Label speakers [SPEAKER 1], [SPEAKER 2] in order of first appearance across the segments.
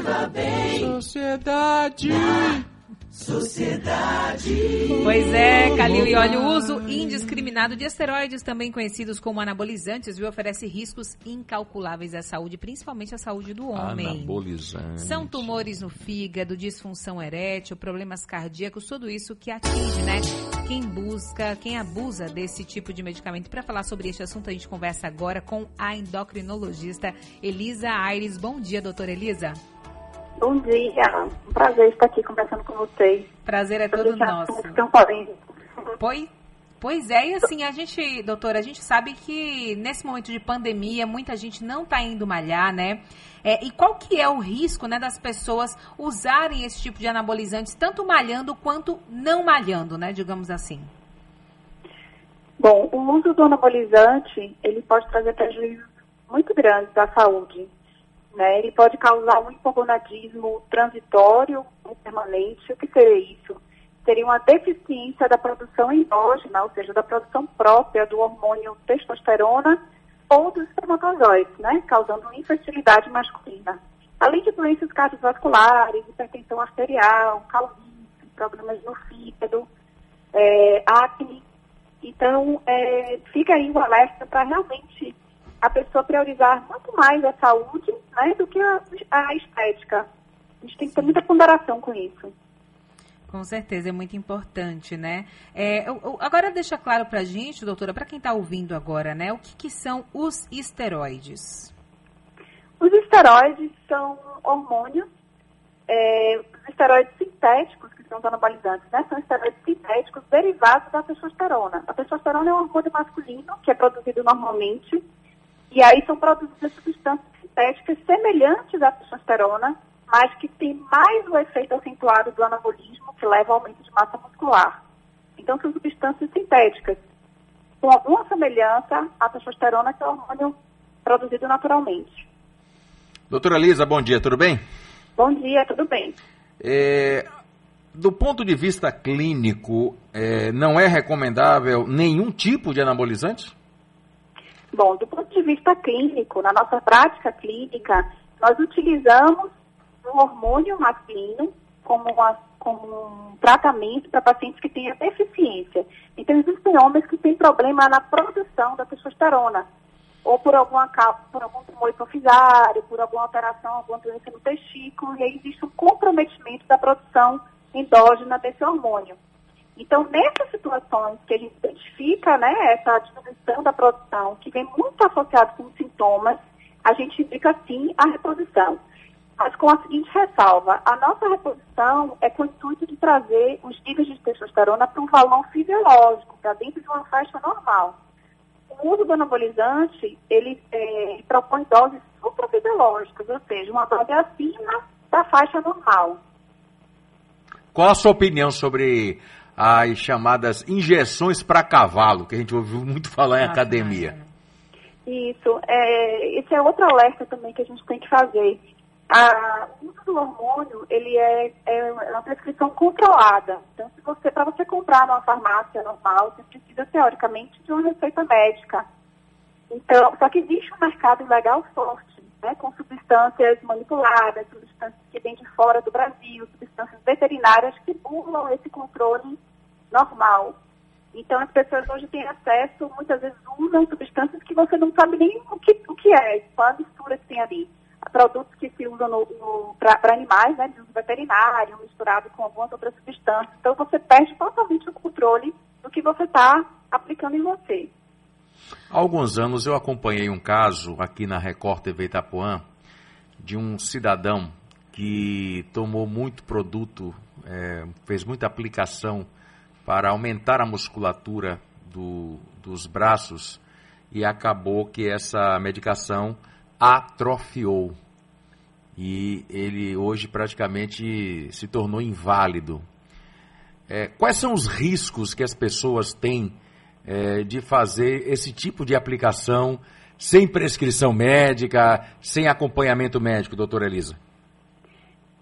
[SPEAKER 1] leva bem.
[SPEAKER 2] Sociedade.
[SPEAKER 1] Sociedade.
[SPEAKER 3] Pois é, Calil e olha, o uso indiscriminado de esteroides, também conhecidos como anabolizantes, viu, oferece riscos incalculáveis à saúde, principalmente à saúde do homem.
[SPEAKER 2] Anabolizante.
[SPEAKER 3] São tumores no fígado, disfunção erétil, problemas cardíacos, tudo isso que atinge, né? Quem busca, quem abusa desse tipo de medicamento. Para falar sobre este assunto, a gente conversa agora com a endocrinologista Elisa Aires. Bom dia, doutora Elisa.
[SPEAKER 4] Bom dia, um prazer estar aqui conversando com vocês.
[SPEAKER 3] Prazer é todo nosso.
[SPEAKER 4] Tão.
[SPEAKER 3] Pois, pois é, e assim, a gente, doutora, a gente sabe que nesse momento de pandemia, muita gente não está indo malhar, né? É, e qual que é o risco, né, das pessoas usarem esse tipo de anabolizantes, tanto malhando quanto não malhando, né, digamos assim?
[SPEAKER 4] Bom, o uso do anabolizante, ele pode trazer prejuízos muito grandes à saúde. Né? Ele pode causar um hipogonadismo transitório ou permanente. O que seria isso? Seria uma deficiência da produção endógena, ou seja, da produção própria do hormônio testosterona ou dos espermatozoides, né? causando infertilidade masculina. Além de doenças cardiovasculares, hipertensão arterial, calvície, problemas no fígado, é, acne. Então, é, fica aí o alerta para realmente a pessoa priorizar muito mais a saúde né, do que a, a estética. A gente tem que ter muita ponderação com isso.
[SPEAKER 3] Com certeza, é muito importante, né? É, eu, eu, agora deixa claro pra gente, doutora, para quem está ouvindo agora, né? O que, que são os esteroides?
[SPEAKER 4] Os esteroides são hormônios, é, os esteroides sintéticos, que são os anabolizantes, né? São esteroides sintéticos derivados da testosterona. A testosterona é um hormônio masculino que é produzido normalmente e aí são produzidas substâncias sintéticas semelhantes à testosterona, mas que têm mais o efeito acentuado do anabolismo, que leva ao aumento de massa muscular. Então, são substâncias sintéticas, com alguma semelhança à testosterona, que é o hormônio produzido naturalmente.
[SPEAKER 2] Doutora Lisa, bom dia, tudo bem?
[SPEAKER 4] Bom dia, tudo bem.
[SPEAKER 2] É, do ponto de vista clínico, é, não é recomendável nenhum tipo de anabolizante?
[SPEAKER 4] Bom, do ponto de vista clínico, na nossa prática clínica, nós utilizamos o hormônio masculino como, uma, como um tratamento para pacientes que têm deficiência. Então, existem homens que têm problema na produção da testosterona, ou por alguma por algum tumor hipofisário, por alguma alteração, alguma doença no testículo, e aí existe um comprometimento da produção endógena desse hormônio. Então, nessas situações que a gente identifica né, essa diminuição da produção, que vem muito associado com sintomas, a gente indica sim a reposição. Mas com a seguinte ressalva, a nossa reposição é com o intuito de trazer os níveis de testosterona para um valor fisiológico, para dentro de uma faixa normal. O uso do anabolizante, ele é, propõe doses suprafisiológicas, ou seja, uma dose acima da faixa normal.
[SPEAKER 2] Qual a sua opinião sobre as chamadas injeções para cavalo, que a gente ouviu muito falar em ah, academia.
[SPEAKER 4] Isso, é, esse é outro alerta também que a gente tem que fazer. A, o uso do hormônio, ele é, é uma prescrição controlada. Então, se você, para você comprar numa farmácia normal, você precisa, teoricamente, de uma receita médica. Então, só que existe um mercado ilegal forte, né, com substâncias manipuladas, substâncias que vêm de fora do Brasil, substâncias veterinárias que burlam esse controle normal. Então, as pessoas hoje têm acesso, muitas vezes usam substâncias que você não sabe nem o que, o que é, qual a mistura que tem ali. Produtos que se usam para animais, né, de uso veterinário, misturado com algumas outras substâncias. Então, você perde totalmente o controle do que você está aplicando em você.
[SPEAKER 2] Há alguns anos eu acompanhei um caso aqui na Record TV Itapuã de um cidadão que tomou muito produto, é, fez muita aplicação para aumentar a musculatura do, dos braços e acabou que essa medicação atrofiou. E ele hoje praticamente se tornou inválido. É, quais são os riscos que as pessoas têm é, de fazer esse tipo de aplicação sem prescrição médica, sem acompanhamento médico, doutora Elisa?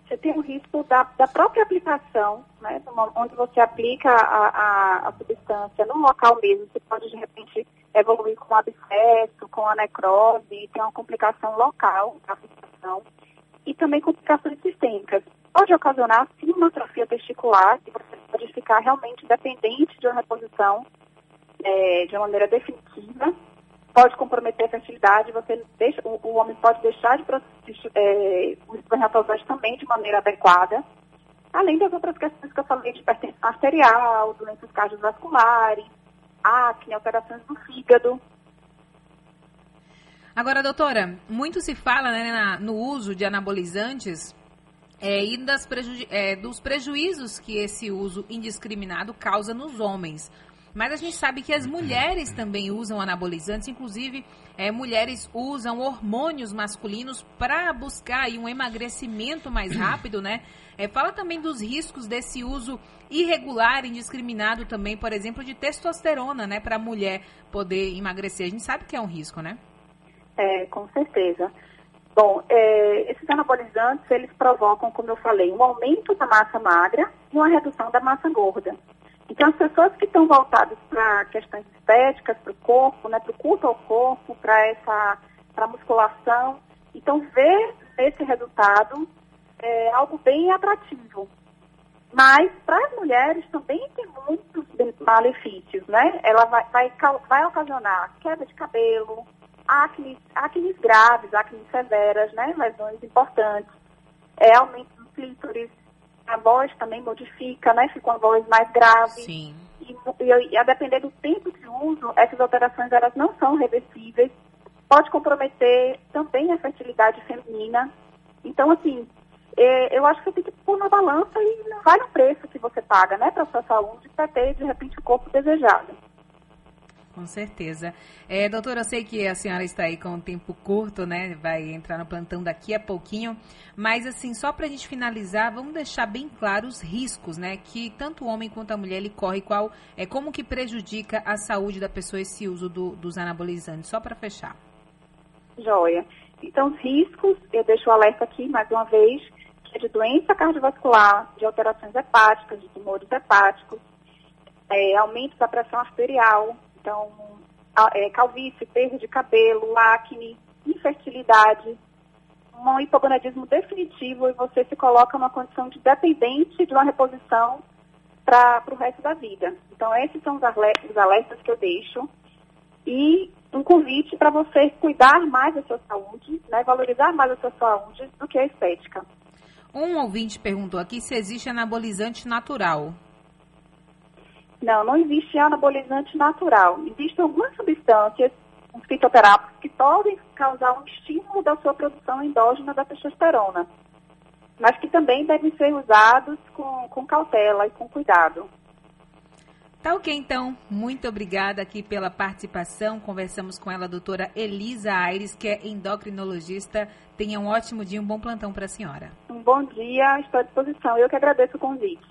[SPEAKER 4] Você tem o risco da, da própria aplicação, né, onde você aplica a, a, a, substância no local mesmo, você pode de repente evoluir com abscesso, com a necrose, tem uma complicação local da aplicação. e também complicações sistêmicas. Pode ocasionar, sim, uma atrofia testicular, que você pode ficar realmente dependente de uma reposição é, de uma maneira definitiva, pode comprometer a fertilidade, você deixa, o, o homem pode deixar de é, os espermatozoides também de maneira adequada, além das outras questões que eu falei de hipertensão arterial, doenças cardiovasculares, acne, alterações do fígado.
[SPEAKER 3] Agora, doutora, muito se fala né, na, no uso de anabolizantes é, e preju é, dos prejuízos que esse uso indiscriminado causa nos homens. Mas a gente sabe que as mulheres também usam anabolizantes, inclusive é, mulheres usam hormônios masculinos para buscar aí, um emagrecimento mais rápido, né? É, fala também dos riscos desse uso irregular, indiscriminado também, por exemplo, de testosterona, né, para a mulher poder emagrecer. A gente sabe que é um risco, né?
[SPEAKER 4] É, com certeza. Bom, é, esses anabolizantes, eles provocam, como eu falei, um aumento da massa magra e uma redução da massa gorda. Então, as pessoas que estão voltadas para questões estéticas, para o corpo, né, para o culto ao corpo, para essa pra musculação, então ver esse resultado é algo bem atrativo. Mas para as mulheres também tem muitos malefícios, né? Ela vai, vai, vai ocasionar queda de cabelo, acne, acne graves, acne severas, né? Lesões importantes, é, aumento do clítoris, a voz também modifica, né? Fica uma voz mais grave.
[SPEAKER 3] Sim.
[SPEAKER 4] E, e, e, a depender do tempo de uso, essas alterações elas não são reversíveis. Pode comprometer também a fertilidade feminina. Então, assim, é, eu acho que você tem que pôr na balança e não vale o preço que você paga, né, para sua saúde, para ter, de repente, o corpo desejado.
[SPEAKER 3] Com certeza. É, doutora, eu sei que a senhora está aí com um tempo curto, né? Vai entrar no plantão daqui a pouquinho. Mas, assim, só para a gente finalizar, vamos deixar bem claro os riscos, né? Que tanto o homem quanto a mulher ele corre, qual é como que prejudica a saúde da pessoa esse uso do, dos anabolizantes. Só para fechar.
[SPEAKER 4] Joia. Então, os riscos, eu deixo o alerta aqui mais uma vez, que é de doença cardiovascular, de alterações hepáticas, de tumores hepáticos, é, aumento da pressão arterial, então, é, calvície, perda de cabelo, acne, infertilidade, um hipogonadismo definitivo e você se coloca numa condição de dependente de uma reposição para o resto da vida. Então, esses são os alertas, os alertas que eu deixo. E um convite para você cuidar mais da sua saúde, né, valorizar mais a sua saúde do que a estética.
[SPEAKER 3] Um ouvinte perguntou aqui se existe anabolizante natural.
[SPEAKER 4] Não, não existe anabolizante natural. Existem algumas substâncias, os fitoterápicos, que podem causar um estímulo da sua produção endógena da testosterona, mas que também devem ser usados com, com cautela e com cuidado.
[SPEAKER 3] Tá ok, então. Muito obrigada aqui pela participação. Conversamos com ela, a doutora Elisa Aires, que é endocrinologista. Tenha um ótimo dia, um bom plantão para a senhora.
[SPEAKER 4] Um bom dia, estou à disposição. Eu que agradeço o convite.